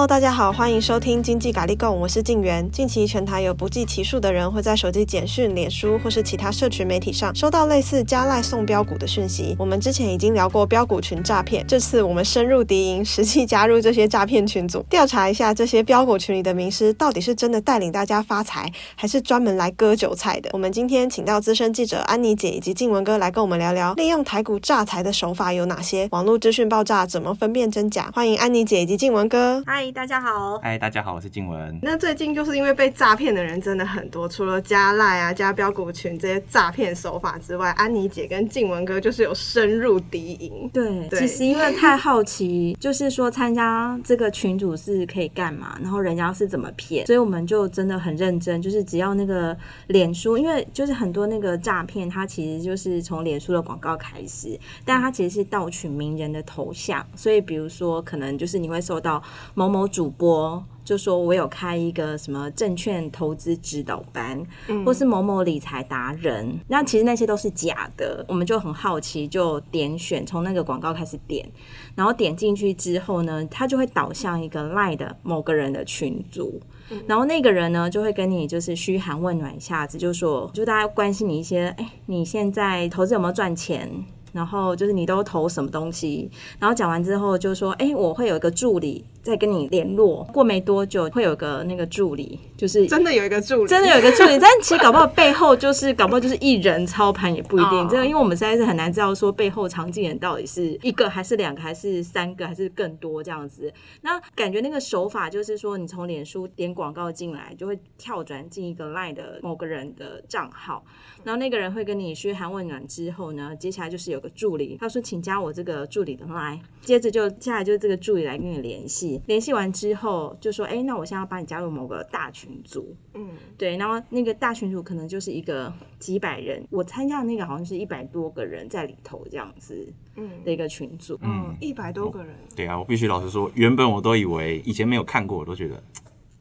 Hello，大家好，欢迎收听经济咖喱供，我是静媛。近期全台有不计其数的人会在手机简讯、脸书或是其他社群媒体上收到类似加赖送标股的讯息。我们之前已经聊过标股群诈骗，这次我们深入敌营，实际加入这些诈骗群组，调查一下这些标股群里的名师到底是真的带领大家发财，还是专门来割韭菜的。我们今天请到资深记者安妮姐以及静文哥来跟我们聊聊，利用台股诈财的手法有哪些？网络资讯爆炸怎么分辨真假？欢迎安妮姐以及静文哥。嗨，大家好。嗨，大家好，我是静文。那最近就是因为被诈骗的人真的很多，除了加赖啊、加标股群这些诈骗手法之外，安妮姐跟静文哥就是有深入敌营。对，对，其实因为太好奇，就是说参加这个群组是可以干嘛，然后人家是怎么骗，所以我们就真的很认真，就是只要那个脸书，因为就是很多那个诈骗，它其实就是从脸书的广告开始，但它其实是盗取名人的头像，所以比如说可能就是你会收到。某某主播就说：“我有开一个什么证券投资指导班，嗯、或是某某理财达人。那其实那些都是假的。我们就很好奇，就点选从那个广告开始点，然后点进去之后呢，他就会导向一个 LINE 的某个人的群组，嗯、然后那个人呢就会跟你就是嘘寒问暖一下子，就说就大家关心你一些，哎，你现在投资有没有赚钱？”然后就是你都投什么东西，然后讲完之后就说，哎，我会有一个助理在跟你联络，过没多久会有个那个助理，就是真的有一个助理，真的有一个助理，但其实搞不好背后就是搞不好就是一人操盘也不一定，这个因为我们实在是很难知道说背后藏镜人到底是一个还是两个还是三个还是更多这样子。那感觉那个手法就是说，你从脸书点广告进来，就会跳转进一个 LINE 的某个人的账号，然后那个人会跟你嘘寒问暖之后呢，接下来就是有。个助理，他说，请加我这个助理的 line，接着就下来就是这个助理来跟你联系，联系完之后就说，哎，那我现在要把你加入某个大群组，嗯，对，然后那个大群组可能就是一个几百人，我参加的那个好像是一百多个人在里头这样子，嗯，的一个群组，嗯，一百多个人，对啊，我必须老实说，原本我都以为以前没有看过，我都觉得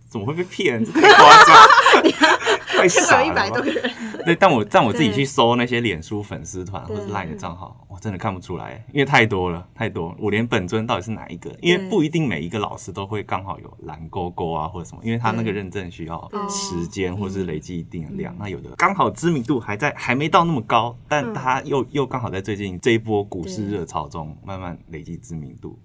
怎么会被骗，太夸张，太傻了，一百多个人。对，但我但我自己去搜那些脸书粉丝团或者 LINE 的账号，我真的看不出来，因为太多了，太多了。我连本尊到底是哪一个？因为不一定每一个老师都会刚好有蓝勾勾啊或者什么，因为他那个认证需要时间或是累积一定的量。那有的刚好知名度还在，还没到那么高，但他又又刚好在最近这一波股市热潮中慢慢累积知名度。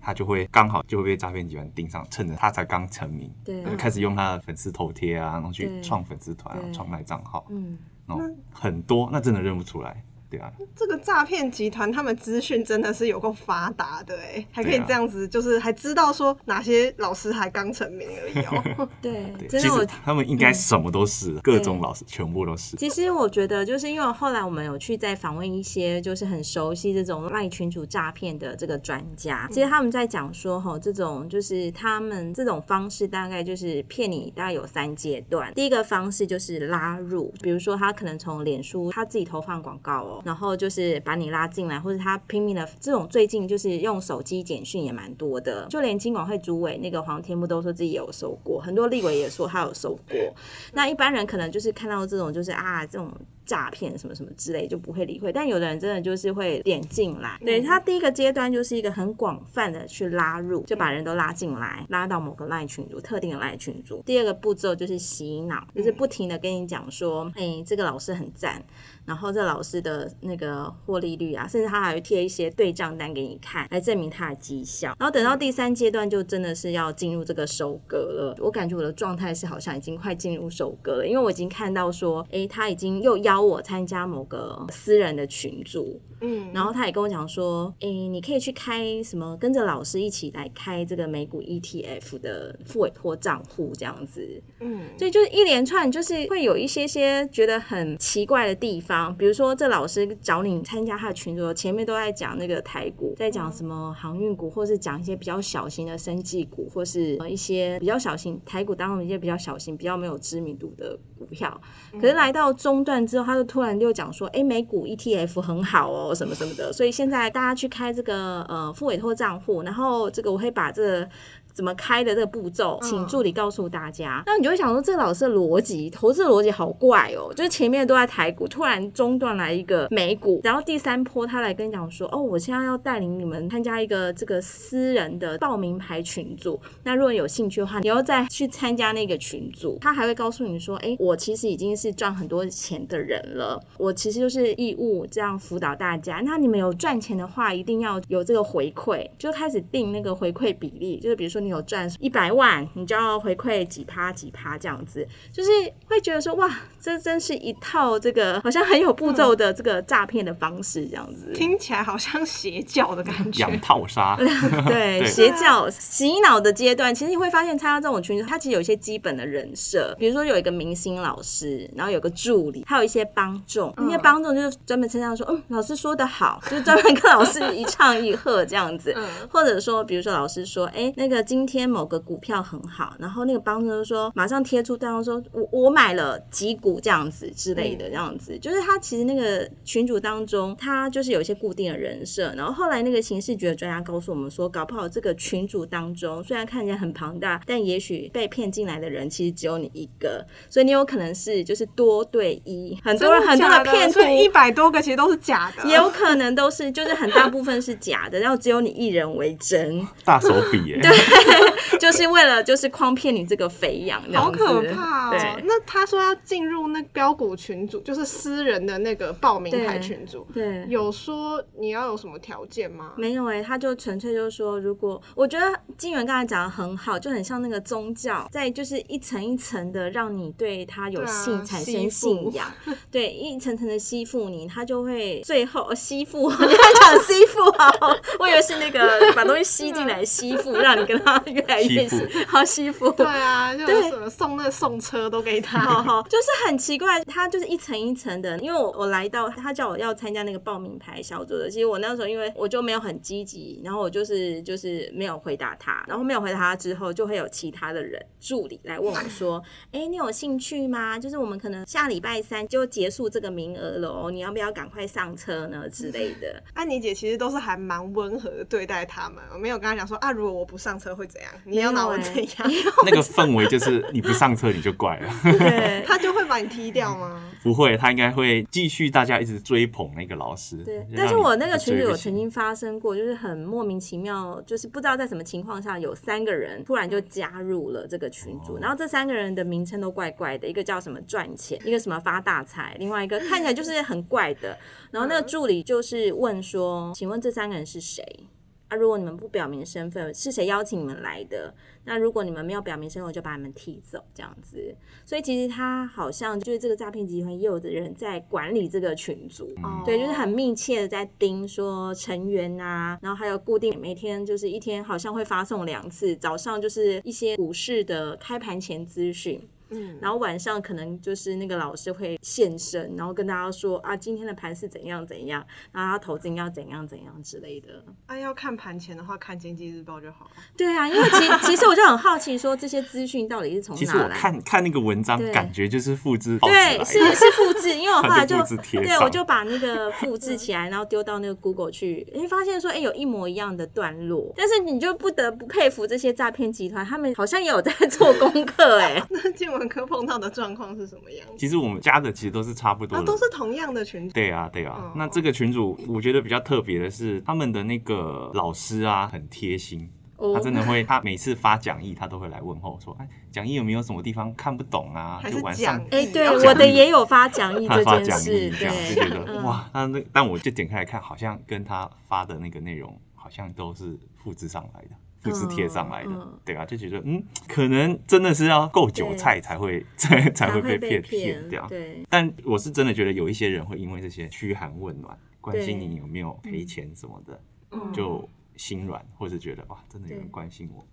他就会刚好就会被诈骗集团盯上，趁着他才刚成名，对，开始用他的粉丝头贴啊，然后去创粉丝团、创卖账号，嗯，然后很多，那真的认不出来。对啊，这个诈骗集团他们资讯真的是有够发达的哎，还可以这样子，就是还知道说哪些老师还刚成名而已哦。对，其实他们应该什么都是，各种老师全部都是。其实我觉得，就是因为后来我们有去再访问一些就是很熟悉这种赖群主诈骗的这个专家，其实他们在讲说哈，这种就是他们这种方式大概就是骗你，大概有三阶段。第一个方式就是拉入，比如说他可能从脸书他自己投放广告哦。然后就是把你拉进来，或者他拼命的这种，最近就是用手机简讯也蛮多的，就连金管会主委那个黄天木都说自己有收过，很多立委也说他有收过。那一般人可能就是看到这种，就是啊这种诈骗什么什么之类就不会理会，但有的人真的就是会点进来。对，他第一个阶段就是一个很广泛的去拉入，就把人都拉进来，拉到某个赖群组，特定的赖群组。第二个步骤就是洗脑，就是不停的跟你讲说，哎，这个老师很赞。然后这老师的那个获利率啊，甚至他还会贴一些对账单给你看，来证明他的绩效。然后等到第三阶段，就真的是要进入这个收割了。我感觉我的状态是好像已经快进入收割了，因为我已经看到说，哎，他已经又邀我参加某个私人的群组，嗯，然后他也跟我讲说，诶，你可以去开什么，跟着老师一起来开这个美股 ETF 的付委托账户这样子，嗯，所以就是一连串，就是会有一些些觉得很奇怪的地方。比如说，这老师找你参加他的群组，前面都在讲那个台股，在讲什么航运股，或是讲一些比较小型的生技股，或是一些比较小型台股当中一些比较小型、比较没有知名度的股票。可是来到中段之后，他就突然就讲说：“哎，美股 ETF 很好哦，什么什么的。”所以现在大家去开这个呃副委托账户，然后这个我会把这。怎么开的这个步骤，请助理告诉大家。那你就会想说，这老师的逻辑，投资的逻辑好怪哦，就是前面都在台股，突然中断来一个美股，然后第三波他来跟你讲说，哦，我现在要带领你们参加一个这个私人的报名牌群组，那如果有兴趣的话，你要再去参加那个群组，他还会告诉你说，哎，我其实已经是赚很多钱的人了，我其实就是义务这样辅导大家。那你们有赚钱的话，一定要有这个回馈，就开始定那个回馈比例，就是比如说你有赚一百万，你就要回馈几趴几趴这样子，就是会觉得说，哇，这真是一套这个好像很有步骤的这个诈骗的方式这样子，听起来好像邪教的感觉，养套杀 对，邪教洗脑的阶段，其实你会发现参加这种群组，它其实有一些基本的人设，比如说有一个明星老师，然后有个助理，还有一些帮众，那些帮众就是专门称赞说，嗯，老师说的好，就是专门跟老师一唱一和这样子，或者说，比如说老师说，哎、欸，那个今天某个股票很好，然后那个帮众就说，马上贴出对方说，我我买了几股这样子之类的，这样子，就是他其实那个群主当中，他就是有一些固定的人设，然后后来那个刑事局的专家告诉我们说，搞不好这个群主当中，虽然看起来很庞大，但也许被骗进来的人其实只有你一个，所以你有可能是就是多对一，很多人很多的 骗徒，一百多个其实都是假的，也有可能都是就是很大部分是假的，然后只有你一人为真，大手笔耶，对，就是为了就是诓骗你这个肥羊，好可怕哦。那他说要进入那标股群组，就是私人的那个报名牌群组，对，对。有说你要有什么条件吗？没有哎、欸，他就纯粹就是说，如果我觉得金源刚才讲的很好，就很像那个宗教，在就是一层一层的让你对他有信、啊、产生信仰，对，一层层的吸附你，他就会最后、哦、吸附，你还讲吸附好，我以为是那个把东西吸进来吸附，让你跟他越来越识好欺负，对啊，就什么送那送车都给他，好好，就是很奇怪，他就是一层一层的，因为我我来到他叫我要参加那个报名牌小组的，其实我那时候因为我就没有很积极，然后我就是就是没有回答他，然后没有回答他之后，就会有其他的人助理来问我说，哎、欸，你有兴趣吗？就是我们可能下礼拜三就结束这个名额了哦，你要不要赶快上车呢？之类的？安妮姐其实都是还蛮温和的对待他们，我没有跟他讲说啊，如果我不上车会怎样？你要拿我怎样？那个氛围就是你不上车你就怪了，对，他就会把你踢掉吗？不会，他应该会继续大家一直追捧那个老师。对，但是我那个群里有曾经发生过，就是很莫名其妙，就是不知道在什么情况下，有三个人突然就加入了这个群组，然后这三个人的名称都怪怪的，一个叫什么赚钱，一个什么发大财，另外一个看起来就是很怪的。然后那个助理就是问说：“请问这三个人是谁？”啊，如果你们不表明身份，是谁邀请你们来的？那如果你们没有表明身份，我就把你们踢走，这样子。所以其实他好像就是这个诈骗集团，也有的人在管理这个群组，嗯、对，就是很密切的在盯说成员啊，然后还有固定每天就是一天好像会发送两次，早上就是一些股市的开盘前资讯。嗯，然后晚上可能就是那个老师会现身，然后跟大家说啊，今天的盘是怎样怎样，然后他投资要怎样怎样之类的。啊，要看盘前的话，看经济日报就好了。对啊，因为其其实我就很好奇，说这些资讯到底是从哪来？其实我看看那个文章，感觉就是复制。对，是是复制，因为我 后来就，就对，我就把那个复制起来，然后丢到那个 Google 去，哎，发现说哎有一模一样的段落，但是你就不得不佩服这些诈骗集团，他们好像也有在做功课哎。那今晚科碰到的状况是什么样？其实我们加的其实都是差不多的，都是同样的群组。对啊，对啊。那这个群组我觉得比较特别的是，他们的那个老师啊，很贴心，他真的会，他每次发讲义，他都会来问候说，哎，讲义有没有什么地方看不懂啊？就晚上，哎，对，我的也有发讲义这件事，对，就觉得哇，那那但我就点开来看，好像跟他发的那个内容好像都是复制上来的。复制贴上来的，嗯嗯、对啊，就觉得嗯，可能真的是要够韭菜才会 才对才会被骗骗掉。对，但我是真的觉得有一些人会因为这些嘘寒问暖，关心你有没有赔钱什么的，对就心软，或是觉得哇，真的有人关心我。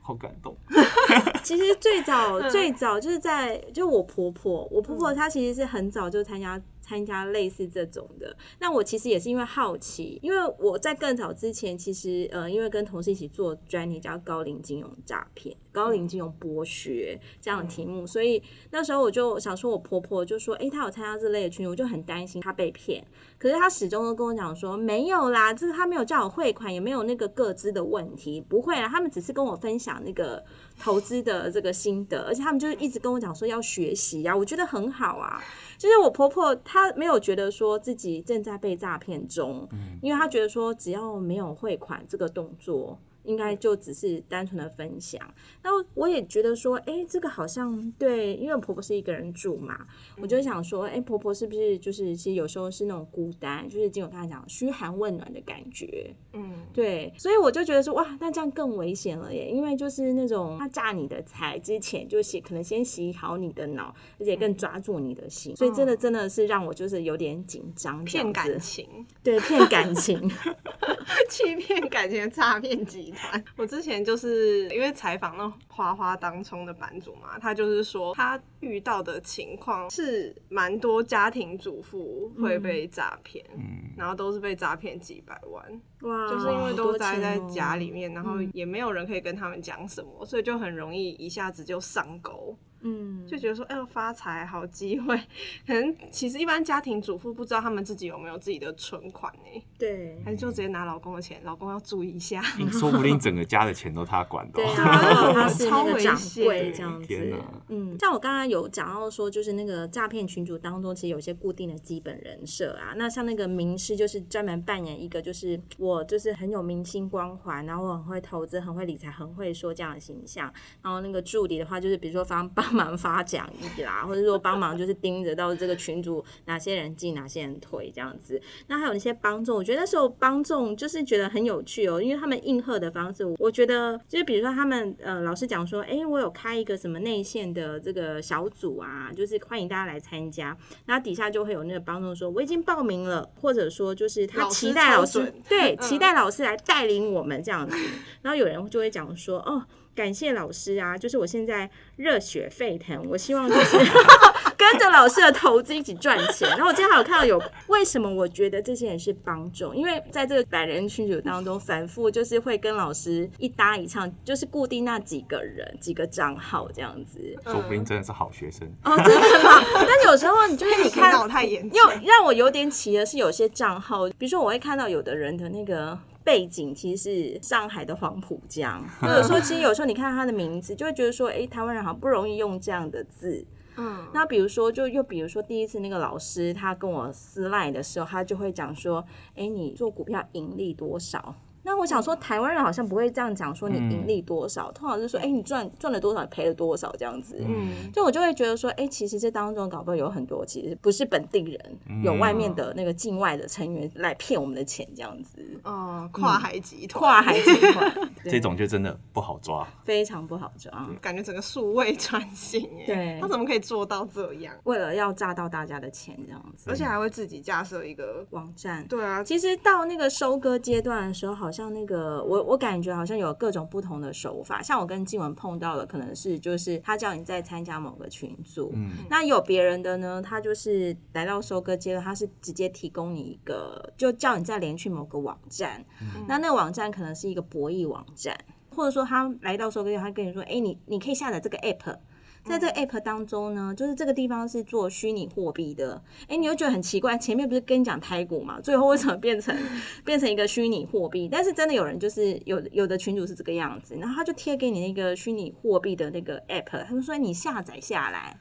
好感动。其实最早最早就是在就我婆婆，我婆婆她其实是很早就参加参加类似这种的。那我其实也是因为好奇，因为我在更早之前，其实呃，因为跟同事一起做专题叫高龄金融诈骗、高龄金融剥削这样的题目，所以那时候我就想说，我婆婆就说，诶，她有参加这类的群，我就很担心她被骗。可是她始终都跟我讲说，没有啦，就是她没有叫我汇款，也没有那个个资的问题，不会啦，他们只是跟我分享那个投资的这个心得，而且他们就是一直跟我讲说要学习呀，我觉得很好啊。就是我婆婆她没有觉得说自己正在被诈骗中，因为他觉得说只要没有汇款这个动作。应该就只是单纯的分享，那我也觉得说，哎、欸，这个好像对，因为我婆婆是一个人住嘛，我就想说，哎、欸，婆婆是不是就是其实有时候是那种孤单，就是经由她讲嘘寒问暖的感觉，嗯，对，所以我就觉得说，哇，那这样更危险了耶，因为就是那种他榨你的财之前，就洗可能先洗好你的脑，而且更抓住你的心，所以真的真的是让我就是有点紧张，骗感情，对，骗感情，欺骗感情的诈骗集。我之前就是因为采访那花花当冲的版主嘛，他就是说他遇到的情况是蛮多家庭主妇会被诈骗，嗯，然后都是被诈骗几百万，哇，就是因为都待在家里面，然后也没有人可以跟他们讲什么，所以就很容易一下子就上钩。嗯，就觉得说，哎呦，发财好机会，可能其实一般家庭主妇不知道他们自己有没有自己的存款呢？对，还是就直接拿老公的钱，老公要注意一下。你说不定整个家的钱都他管的，对，他是那个掌柜这样子。嗯，像我刚刚有讲到说，就是那个诈骗群组当中，其实有些固定的基本人设啊。那像那个名师，就是专门扮演一个，就是我就是很有明星光环，然后我很会投资，很会理财，很会说这样的形象。然后那个助理的话，就是比如说方帮帮。忙发讲义啦，或者说帮忙就是盯着到这个群组哪些人进哪些人退这样子。那还有那些帮众，我觉得那时候帮众就是觉得很有趣哦，因为他们应和的方式，我觉得就是比如说他们呃老师讲说，哎，我有开一个什么内线的这个小组啊，就是欢迎大家来参加。然后底下就会有那个帮众说我已经报名了，或者说就是他期待，老师对，期待老师来带领我们这样子。然后有人就会讲说哦。感谢老师啊！就是我现在热血沸腾，我希望就是 跟着老师的投资一起赚钱。然后我今天还有看到有为什么我觉得这些人是帮众，因为在这个百人群组当中，反复就是会跟老师一搭一唱，就是固定那几个人几个账号这样子。说不定真的是好学生哦，真的吗？但有时候你就是你看到 太严，又让我有点奇的是，有些账号，比如说我会看到有的人的那个。背景其实是上海的黄浦江，或者说其实有时候你看他的名字，就会觉得说，哎，台湾人好像不容易用这样的字。嗯，那比如说，就又比如说，第一次那个老师他跟我私赖的时候，他就会讲说，哎，你做股票盈利多少？那我想说，台湾人好像不会这样讲，说你盈利多少，嗯、通常是说，哎、欸，你赚赚了多少，赔了多少这样子。嗯，就我就会觉得说，哎、欸，其实这当中搞不好有很多，其实不是本地人，嗯、有外面的那个境外的成员来骗我们的钱这样子。哦，跨海集团，跨海集团，这种就真的不好抓，非常不好抓，感觉整个数位转型，哎，对，他怎么可以做到这样？为了要诈到大家的钱这样子，而且还会自己架设一个网站。对啊，其实到那个收割阶段的时候，好像那个。我我感觉好像有各种不同的手法，像我跟静文碰到的，可能是就是他叫你再参加某个群组，嗯，那有别人的呢，他就是来到收割阶段，他是直接提供你一个，就叫你再连去某个网站，嗯，那那个网站可能是一个博弈网站，或者说他来到收割他跟你说，哎，你你可以下载这个 app。在这个 app 当中呢，就是这个地方是做虚拟货币的。哎，你又觉得很奇怪，前面不是跟你讲台股嘛？最后为什么变成 变成一个虚拟货币？但是真的有人就是有有的群主是这个样子，然后他就贴给你那个虚拟货币的那个 app，他就说你下载下来，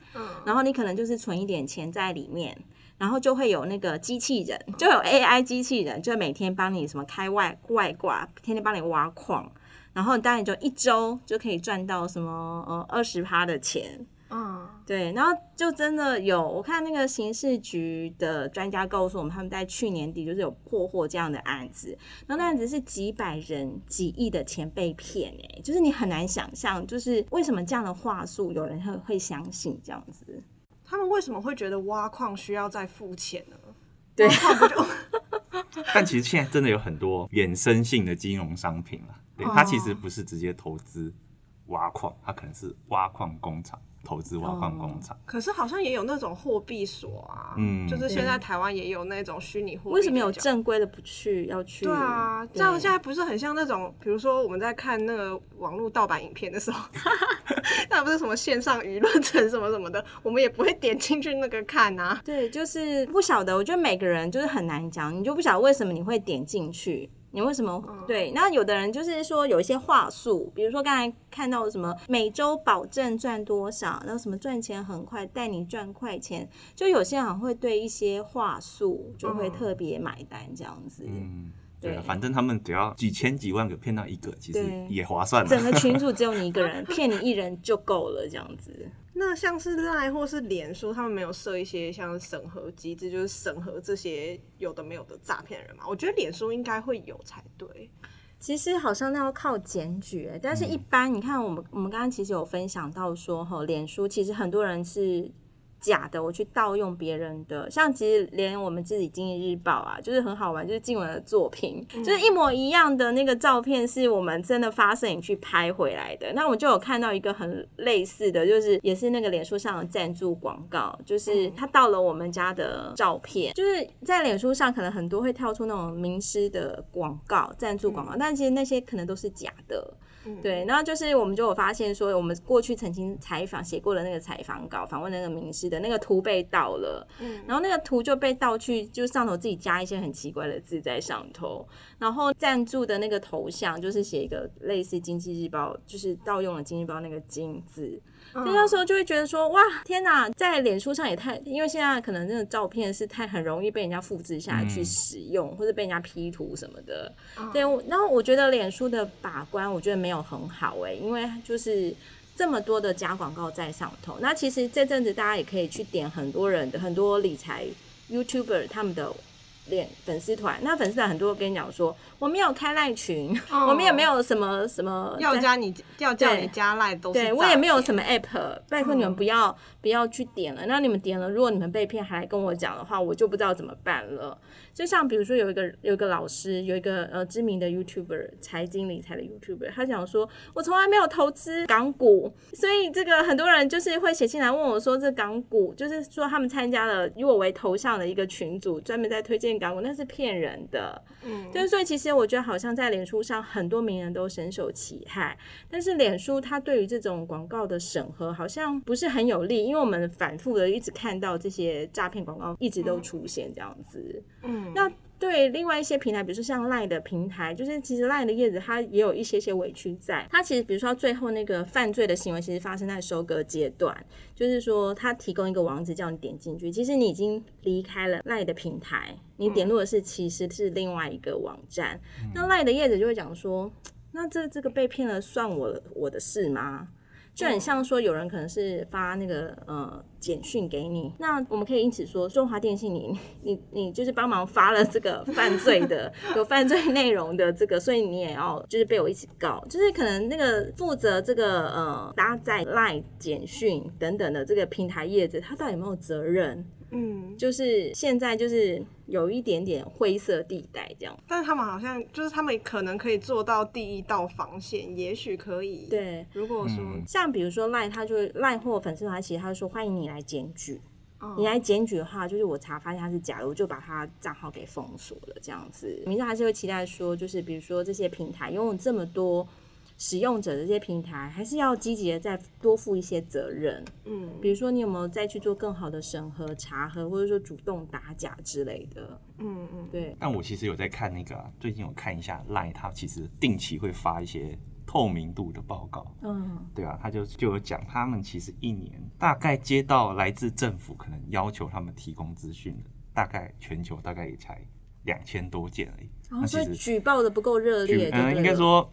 然后你可能就是存一点钱在里面，然后就会有那个机器人，就有 AI 机器人，就每天帮你什么开外外挂，天天帮你挖矿。然后当然就一周就可以赚到什么呃二十趴的钱，嗯，对，然后就真的有我看那个刑事局的专家告诉我们，他们在去年底就是有破获这样的案子，然后那案子是几百人几亿的钱被骗，哎，就是你很难想象，就是为什么这样的话术有人会会相信这样子？他们为什么会觉得挖矿需要再付钱呢？对，但其实现在真的有很多衍生性的金融商品了。它其实不是直接投资挖矿，它可能是挖矿工厂，投资挖矿工厂。可是好像也有那种货币所啊，嗯，就是现在台湾也有那种虚拟货币。为什么有正规的不去要去？对啊，这样现在不是很像那种，比如说我们在看那个网络盗版影片的时候，那不是什么线上舆论城什么什么的，我们也不会点进去那个看啊。对，就是不晓得，我觉得每个人就是很难讲，你就不晓得为什么你会点进去。你为什么、嗯、对？那有的人就是说有一些话术，比如说刚才看到什么每周保证赚多少，然后什么赚钱很快，带你赚快钱，就有些人会对一些话术就会特别买单这样子。嗯，对，对，反正他们只要几千几万个骗到一个，其实也划算。整个群 主只有你一个人，骗你一人就够了这样子。那像是赖或是脸书，他们没有设一些像审核机制，就是审核这些有的没有的诈骗人嘛？我觉得脸书应该会有才对。其实好像那要靠检举，但是一般你看我们我们刚刚其实有分享到说，哈，脸书其实很多人是。假的，我去盗用别人的，像其实连我们自己经济日报啊，就是很好玩，就是静文的作品，嗯、就是一模一样的那个照片，是我们真的发摄影去拍回来的。那我就有看到一个很类似的，就是也是那个脸书上的赞助广告，就是他盗了我们家的照片，就是在脸书上可能很多会跳出那种名师的广告、赞助广告，嗯、但其实那些可能都是假的。对，然后就是我们就有发现说，我们过去曾经采访写过的那个采访稿，访问那个名师的那个图被盗了，嗯，然后那个图就被盗去，就上头自己加一些很奇怪的字在上头，然后赞助的那个头像就是写一个类似经济日报，就是盗用了经济日报那个金字。所以那时候就会觉得说，哇，天哪，在脸书上也太，因为现在可能那个照片是太很容易被人家复制下来去使用，嗯、或者被人家 P 图什么的。嗯、对，然后我觉得脸书的把关，我觉得没有很好哎、欸，因为就是这么多的假广告在上头。那其实这阵子大家也可以去点很多人的很多理财 YouTuber 他们的。脸粉丝团，那粉丝团很多跟你讲说，我没有开赖群，哦、我们也没有什么什么要加你要叫你加赖都是对，我也没有什么 app，拜托你们不要、嗯、不要去点了。那你们点了，如果你们被骗还来跟我讲的话，我就不知道怎么办了。就像比如说有一个有一个老师，有一个呃知名的 YouTuber 财经理财的 YouTuber，他讲说，我从来没有投资港股，所以这个很多人就是会写信来问我说，这港股就是说他们参加了以我为头像的一个群组，专门在推荐港股，那是骗人的。嗯，就是所以其实我觉得好像在脸书上很多名人都深受其害，但是脸书它对于这种广告的审核好像不是很有利，因为我们反复的一直看到这些诈骗广告一直都出现这样子。嗯。那对另外一些平台，比如说像 LINE 的平台，就是其实 LINE 的叶子它也有一些些委屈在。它其实比如说最后那个犯罪的行为，其实发生在收割阶段，就是说它提供一个网址叫你点进去，其实你已经离开了 LINE 的平台，你点入的是其实是另外一个网站。嗯、那 LINE 的叶子就会讲说，那这这个被骗了算我我的事吗？就很像说，有人可能是发那个呃简讯给你，那我们可以因此说，中华电信你 你你就是帮忙发了这个犯罪的 有犯罪内容的这个，所以你也要就是被我一起告，就是可能那个负责这个呃搭载 LINE 简讯等等的这个平台业者，他到底有没有责任？嗯，就是现在就是有一点点灰色地带这样，但是他们好像就是他们可能可以做到第一道防线，也许可以。对，如果说、嗯、像比如说赖，他就赖或粉丝团，其实他就说欢迎你来检举，哦、你来检举的话，就是我查发现他是假的，我就把他账号给封锁了这样子。民众还是会期待说，就是比如说这些平台拥有这么多。使用者的这些平台还是要积极的再多负一些责任，嗯，比如说你有没有再去做更好的审核查核，或者说主动打假之类的，嗯嗯，对。但我其实有在看那个、啊，最近有看一下 LINE，它其实定期会发一些透明度的报告，嗯，对啊，他就就有讲，他们其实一年大概接到来自政府可能要求他们提供资讯的，大概全球大概也才两千多件而已。哦、所以举报的不够热烈，嗯，应该说。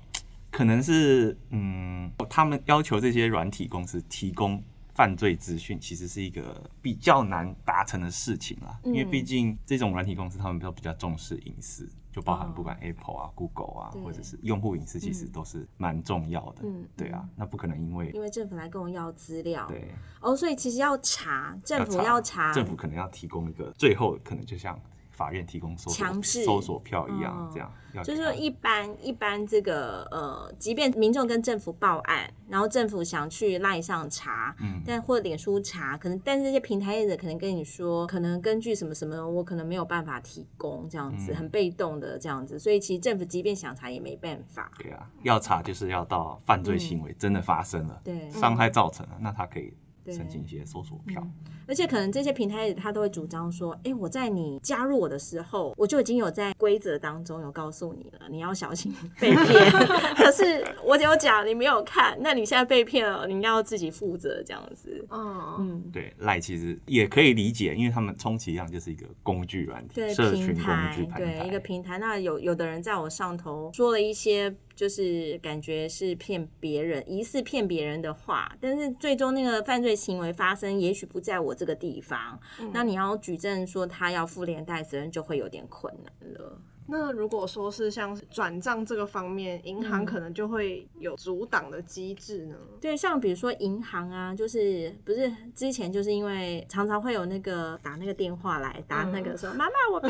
可能是嗯，他们要求这些软体公司提供犯罪资讯，其实是一个比较难达成的事情啦。嗯、因为毕竟这种软体公司，他们都比较重视隐私，就包含不管 Apple 啊、哦、Google 啊，或者是用户隐私，其实都是蛮重要的。嗯，对啊，那不可能因为因为政府来跟我要资料，对哦，所以其实要查，政府要查，政府可能要提供一个最后可能就像。法院提供搜索强制。搜索票一样，嗯、这样要就是说一般一般这个呃，即便民众跟政府报案，然后政府想去赖上查，嗯，但或者脸书查，可能但是这些平台业者可能跟你说，可能根据什么什么，我可能没有办法提供这样子，嗯、很被动的这样子，所以其实政府即便想查也没办法。对啊，要查就是要到犯罪行为真的发生了，嗯、对，伤害造成了，那他可以。申请一些搜索票，嗯，而且可能这些平台他都会主张说，哎，欸，我在你加入我的时候，我就已经有在规则当中有告诉你了，你要小心被骗。可是我有讲，你没有看，那你现在被骗了，你要自己负责这样子。嗯嗯，对，赖其实也可以理解，因为他们充其量就是一个工具软体，对，社群工具，平台，对，一个平台。那有有的人在我上头说了一些。就是感觉是骗别人，疑似骗别人的话，但是最终那个犯罪行为发生，也许不在我这个地方，嗯、那你要举证说他要负连带责任，就会有点困难了。那如果说是像转账这个方面，银行可能就会有阻挡的机制呢？嗯、对，像比如说银行啊，就是不是之前就是因为常常会有那个打那个电话来打那个说妈妈、嗯、我 被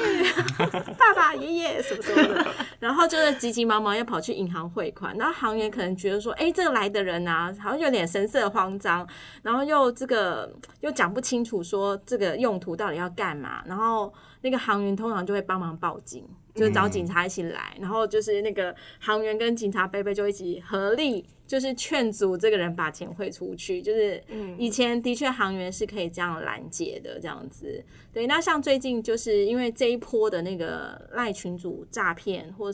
爸爸爷爷什么什么的，然后就是急急忙忙要跑去银行汇款，然后行员可能觉得说，哎、欸，这个来的人啊，好像有点神色慌张，然后又这个又讲不清楚说这个用途到底要干嘛，然后那个行员通常就会帮忙报警。就找警察一起来，嗯、然后就是那个航员跟警察贝贝就一起合力，就是劝阻这个人把钱汇出去。就是以前的确航员是可以这样拦截的，这样子。对，那像最近就是因为这一波的那个赖群主诈骗或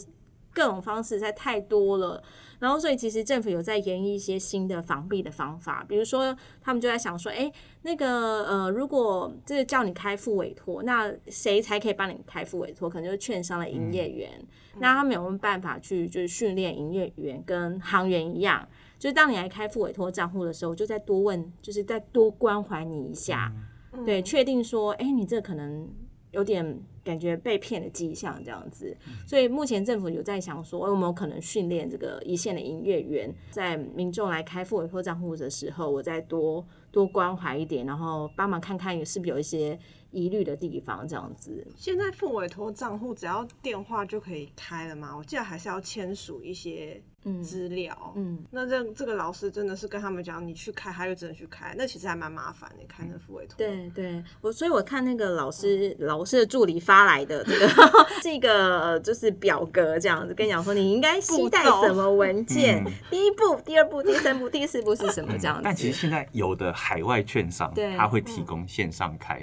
各种方式实在太多了。然后，所以其实政府有在研议一些新的防弊的方法，比如说他们就在想说，哎，那个呃，如果这个叫你开付委托，那谁才可以帮你开付委托？可能就是券商的营业员。嗯、那他们有没有办法去就是训练营业员跟行员一样，就是当你来开付委托账户的时候，就再多问，就是再多关怀你一下，嗯、对，确定说，哎，你这可能有点。感觉被骗的迹象这样子，所以目前政府有在想说，有没有可能训练这个一线的营业员，在民众来开付委托账户的时候，我再多多关怀一点，然后帮忙看看是不是有一些疑虑的地方这样子。现在付委托账户只要电话就可以开了吗？我记得还是要签署一些资料。嗯，嗯，那这这个老师真的是跟他们讲，你去开，他就只能去开，那其实还蛮麻烦的，开那副委托。对对，我所以我看那个老师、嗯、老师的助理发。发来的这个 这个就是表格这样子，跟你讲说你应该携带什么文件，第一步、第二步、第三步、第四步是什么这样子。但其实现在有的海外券商，他会提供线上开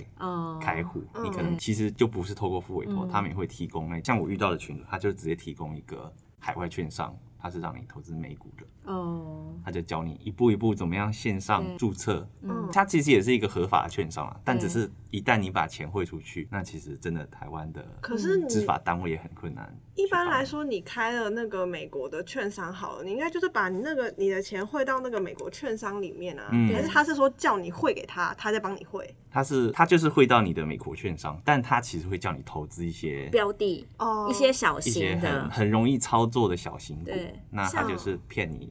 开户，你可能其实就不是透过副委托，他们也会提供。那像我遇到的群主，他就直接提供一个海外券商，他是让你投资美股的。哦，他就教你一步一步怎么样线上注册，嗯，他其实也是一个合法的券商啊，但只是一旦你把钱汇出去，那其实真的台湾的可是执法单位也很困难。一般来说，你开了那个美国的券商好了，你应该就是把你那个你的钱汇到那个美国券商里面啊，还是他是说叫你汇给他，他在帮你汇？他是他就是汇到你的美国券商，但他其实会叫你投资一些标的哦，一些小型的，很很容易操作的小型股，那他就是骗你。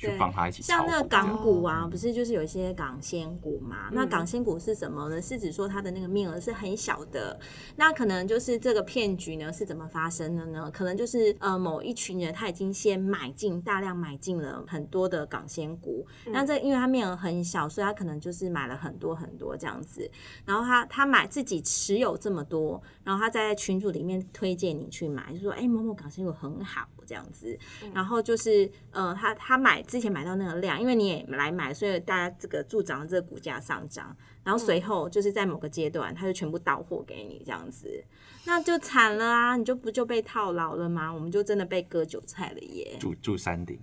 去帮他一起像那个港股啊，不是就是有一些港仙股嘛？嗯、那港仙股是什么呢？是指说它的那个面额是很小的。那可能就是这个骗局呢是怎么发生的呢？可能就是呃某一群人他已经先买进大量买进了很多的港仙股。嗯、那这因为他面额很小，所以他可能就是买了很多很多这样子。然后他他买自己持有这么多，然后他在群组里面推荐你去买，就说哎某某港仙股很好。这样子，然后就是，呃，他他买之前买到那个量，因为你也来买，所以大家这个助长了这个股价上涨，然后随后就是在某个阶段，他就全部到货给你这样子，那就惨了啊！你就不就被套牢了吗？我们就真的被割韭菜了耶！住住山顶，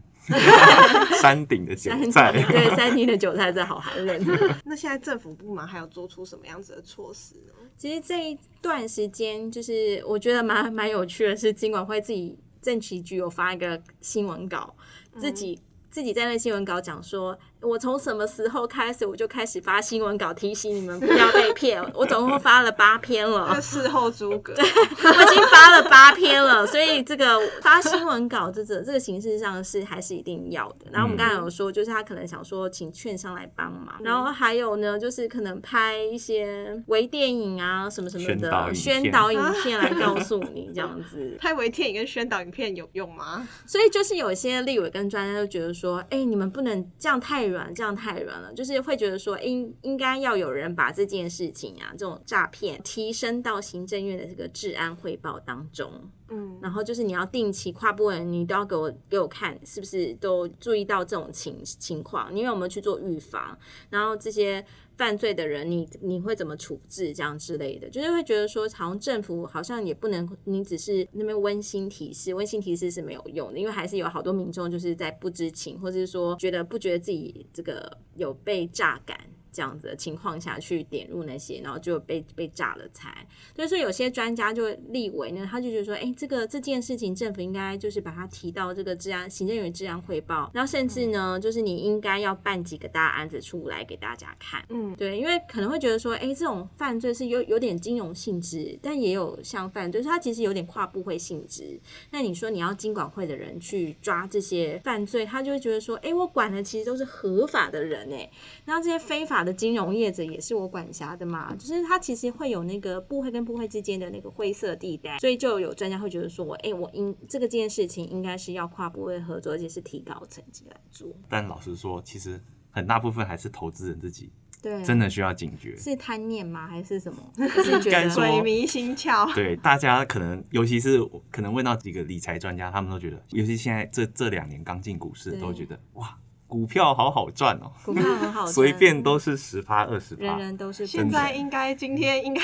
山顶的韭菜，对，山顶的韭菜真好寒冷。那现在政府部门还有做出什么样子的措施呢？其实这一段时间，就是我觉得蛮蛮有趣的是，金管会自己。政企局有发一个新闻稿，自己自己在那新闻稿讲说，我从什么时候开始我就开始发新闻稿提醒你们不要被骗。我总共发了八篇了。事后诸葛，对，我已经发了八篇了。所以这个发新闻稿这这这个形式上是还是一定要的。然后我们刚才有说，就是他可能想说请券商来帮忙。然后还有呢，就是可能拍一些微电影啊什么什么的宣导影片来告诉你这样子。拍微电影跟宣导影片有用吗？所以就是有些立委跟专家就觉得说，哎，你们不能这样太软，这样太软了，就是会觉得说，应应该要有人把这件事情啊，这种诈骗提升到行政院的这个治安汇报当中。嗯，然后就是你要定期跨部门，你都要给我给我看，是不是都注意到这种情情况？你有没有去做预防？然后这些犯罪的人你，你会怎么处置？这样之类的，就是会觉得说，好像政府好像也不能，你只是那边温馨提示，温馨提示是没有用的，因为还是有好多民众就是在不知情，或者是说觉得不觉得自己这个有被榨感。这样子的情况下去点入那些，然后就被被炸了财。所以说有些专家就立为呢，他就觉得说，哎，这个这件事情政府应该就是把它提到这个治安行政院治安汇报，然后甚至呢，就是你应该要办几个大案子出来给大家看。嗯，对，因为可能会觉得说，哎，这种犯罪是有有点金融性质，但也有像犯罪，它其实有点跨部会性质。那你说你要经管会的人去抓这些犯罪，他就会觉得说，哎，我管的其实都是合法的人哎，然后这些非法的。金融业者也是我管辖的嘛，就是它其实会有那个部会跟部会之间的那个灰色地带，所以就有专家会觉得说，我、欸、哎，我应这个件事情应该是要跨部会合作，而且是提高层级来做。但老实说，其实很大部分还是投资人自己，对，真的需要警觉，是贪念吗？还是什么？是觉得鬼迷心窍？对，大家可能，尤其是可能问到几个理财专家，他们都觉得，尤其现在这这两年刚进股市，都觉得哇。股票好好赚哦，股票很好赚，随便都是十趴二十趴，人人都是。现在应该今天应该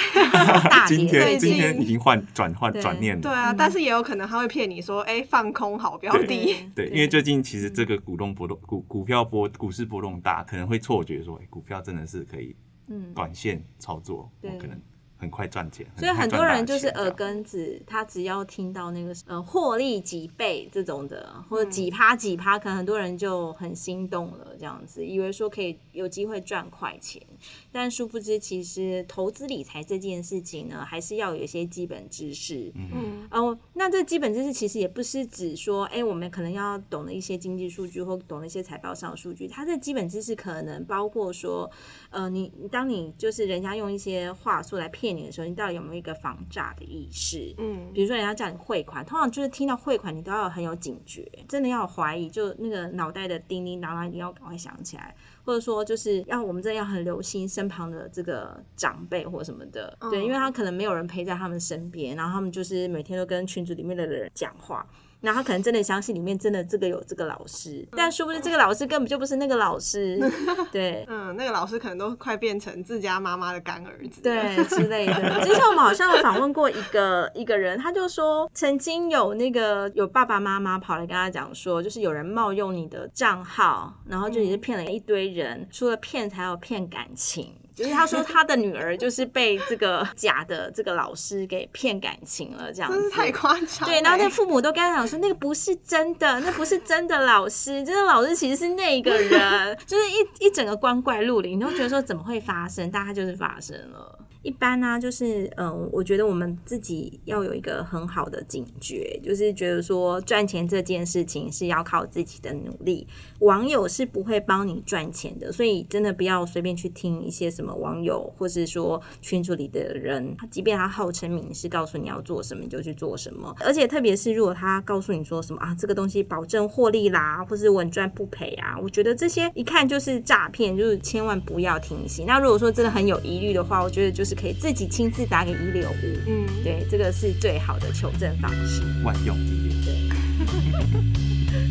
今天今天已经换转换转念了。对啊，但是也有可能他会骗你说，哎，放空好标的。对，因为最近其实这个股东波动股股票波股市波动大，可能会错觉说，哎，股票真的是可以短线操作，我可能。很快赚钱，所以很多人就是耳根子，他只要听到那个呃获利几倍这种的，或者几趴几趴，可能很多人就很心动了，这样子以为说可以有机会赚快钱，但殊不知其实投资理财这件事情呢，还是要有一些基本知识。嗯哦，那这基本知识其实也不是指说，哎，我们可能要懂得一些经济数据或懂得一些财报上的数据，它这基本知识可能包括说，呃，你当你就是人家用一些话术来骗。你的时候，你到底有没有一个防诈的意识？嗯，比如说人家叫你汇款，通常就是听到汇款，你都要很有警觉，真的要有怀疑，就那个脑袋的叮叮当当，你要赶快想起来，或者说就是要我们真的要很留心身旁的这个长辈或什么的，对，因为他可能没有人陪在他们身边，然后他们就是每天都跟群组里面的人讲话。然后他可能真的相信里面真的这个有这个老师，但殊不知这个老师根本就不是那个老师，对，嗯，那个老师可能都快变成自家妈妈的干儿子，对之类的。之前我们好像有访问过一个一个人，他就说曾经有那个有爸爸妈妈跑来跟他讲说，就是有人冒用你的账号，然后就也是骗了一堆人，除了骗还有骗感情。就是他说他的女儿就是被这个假的这个老师给骗感情了，这样子太夸张。对，然后那父母都跟他讲说，那个不是真的，那不是真的老师，真的老师其实是那个人，就是一一整个光怪陆离，你都觉得说怎么会发生，但他就是发生了。一般呢、就是嗯，我觉得我们自己要有一个很好的警觉，就是觉得说赚钱这件事情是要靠自己的努力，网友是不会帮你赚钱的，所以真的不要随便去听一些什么网友或是说群组里的人，即便他号称名师告诉你要做什么，你就去做什么。而且特别是如果他告诉你说什么啊，这个东西保证获利啦，或是稳赚不赔啊，我觉得这些一看就是诈骗，就是千万不要听信。那如果说真的很有疑虑的话，我觉得就是是。可以自己亲自打给一六五，嗯，对，这个是最好的求证方式，万用一点。对。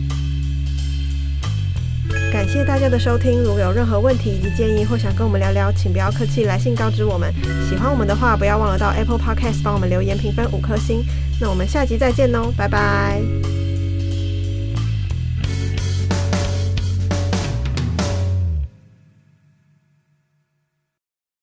感谢大家的收听，如果有任何问题以及建议，或想跟我们聊聊，请不要客气，来信告知我们。喜欢我们的话，不要忘了到 Apple Podcast 帮我们留言评分五颗星。那我们下集再见喽，拜拜。